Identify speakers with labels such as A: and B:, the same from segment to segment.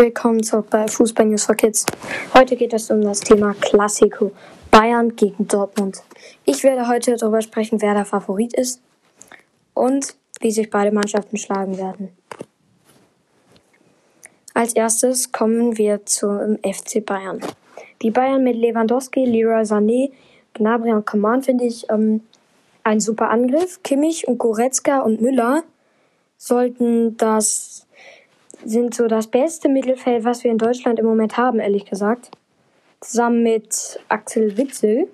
A: Willkommen zurück bei Fußball News for Kids. Heute geht es um das Thema Klassiko. Bayern gegen Dortmund. Ich werde heute darüber sprechen, wer der Favorit ist und wie sich beide Mannschaften schlagen werden. Als erstes kommen wir zum FC Bayern. Die Bayern mit Lewandowski, Leroy Sané, Gnabry und Coman finde ich ähm, ein super Angriff. Kimmich und Goretzka und Müller sollten das sind so das beste Mittelfeld, was wir in Deutschland im Moment haben, ehrlich gesagt. Zusammen mit Axel Witzel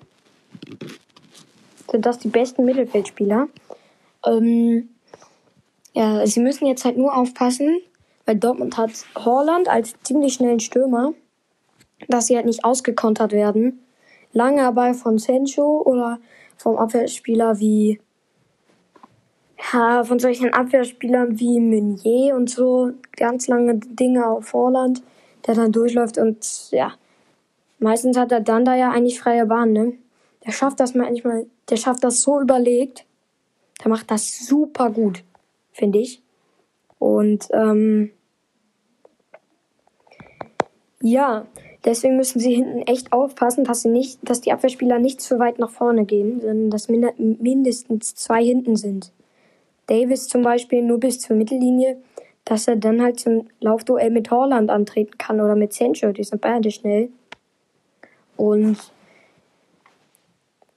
A: sind das die besten Mittelfeldspieler. Ähm, ja, sie müssen jetzt halt nur aufpassen, weil Dortmund hat Holland als ziemlich schnellen Stürmer, dass sie halt nicht ausgekontert werden. Lange Ball von Sancho oder vom Abwehrspieler wie ja, von solchen Abwehrspielern wie Meunier und so ganz lange Dinge auf Vorland, der dann durchläuft und ja, meistens hat er dann da ja eigentlich freie Bahn, ne? Der schafft das manchmal, der schafft das so überlegt, der macht das super gut, finde ich. Und ähm, ja, deswegen müssen sie hinten echt aufpassen, dass sie nicht, dass die Abwehrspieler nicht zu weit nach vorne gehen, sondern dass mindestens zwei hinten sind. Davis zum Beispiel nur bis zur Mittellinie, dass er dann halt zum Laufduell mit Horland antreten kann oder mit Sancho, die sind beide schnell. Und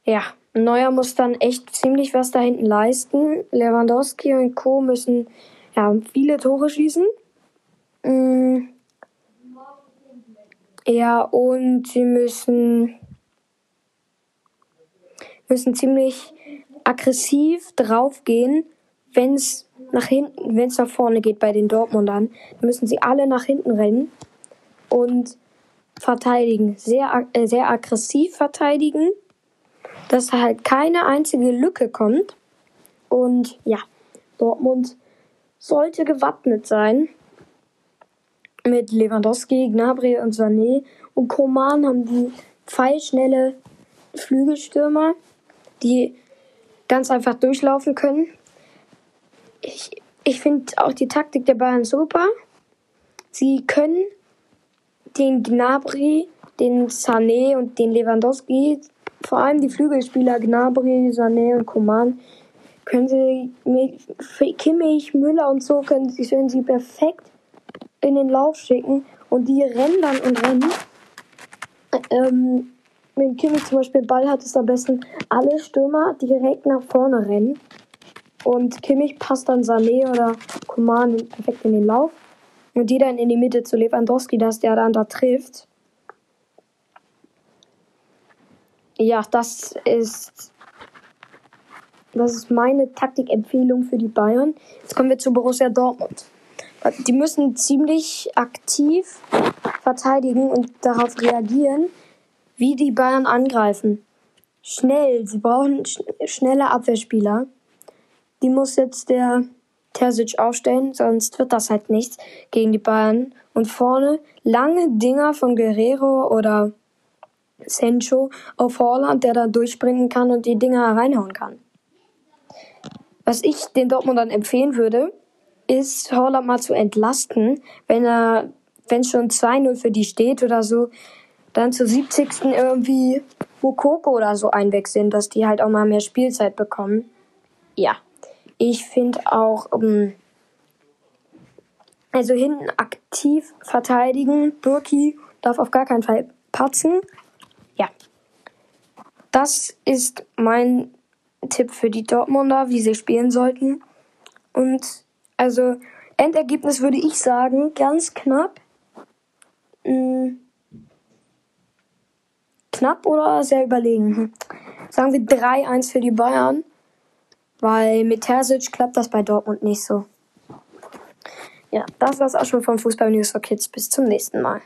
A: ja, Neuer muss dann echt ziemlich was da hinten leisten. Lewandowski und Co. müssen ja viele Tore schießen. Mm. Ja, und sie müssen müssen ziemlich aggressiv draufgehen wenn es nach hinten, wenn es nach vorne geht bei den Dortmundern, müssen sie alle nach hinten rennen und verteidigen, sehr äh, sehr aggressiv verteidigen, dass halt keine einzige Lücke kommt. Und ja, Dortmund sollte gewappnet sein mit Lewandowski, Gnabry und Sané. Und Koman haben die pfeilschnelle Flügelstürmer, die ganz einfach durchlaufen können ich, ich finde auch die Taktik der Bayern super. Sie können den Gnabry, den Sané und den Lewandowski, vor allem die Flügelspieler Gnabry, Sané und Coman, können sie mit Kimmich, Müller und so können sie, können sie perfekt in den Lauf schicken und die rennen dann und rennen. Ähm, wenn Kimmich zum Beispiel Ball hat, ist am besten alle Stürmer direkt nach vorne rennen. Und Kimmich passt dann Sané oder Coman perfekt in den Lauf. Und die dann in die Mitte zu Lewandowski, dass der dann da trifft. Ja, das ist das ist meine Taktikempfehlung für die Bayern. Jetzt kommen wir zu Borussia Dortmund. Die müssen ziemlich aktiv verteidigen und darauf reagieren, wie die Bayern angreifen. Schnell, sie brauchen schnelle Abwehrspieler. Die muss jetzt der Terzic aufstellen, sonst wird das halt nichts gegen die Bayern. Und vorne lange Dinger von Guerrero oder Sancho auf Holland, der da durchspringen kann und die Dinger reinhauen kann. Was ich den Dortmundern empfehlen würde, ist Holland mal zu entlasten, wenn er, wenn schon 2-0 für die steht oder so, dann zur 70. irgendwie Mokoko oder so einwechseln, dass die halt auch mal mehr Spielzeit bekommen. Ja. Ich finde auch, ähm, also hinten aktiv verteidigen. Burki darf auf gar keinen Fall patzen. Ja. Das ist mein Tipp für die Dortmunder, wie sie spielen sollten. Und also Endergebnis würde ich sagen, ganz knapp. Hm, knapp oder sehr überlegen? Sagen wir 3-1 für die Bayern. Weil mit Terzic klappt das bei Dortmund nicht so. Ja, das war's auch schon vom Fußball News for Kids. Bis zum nächsten Mal.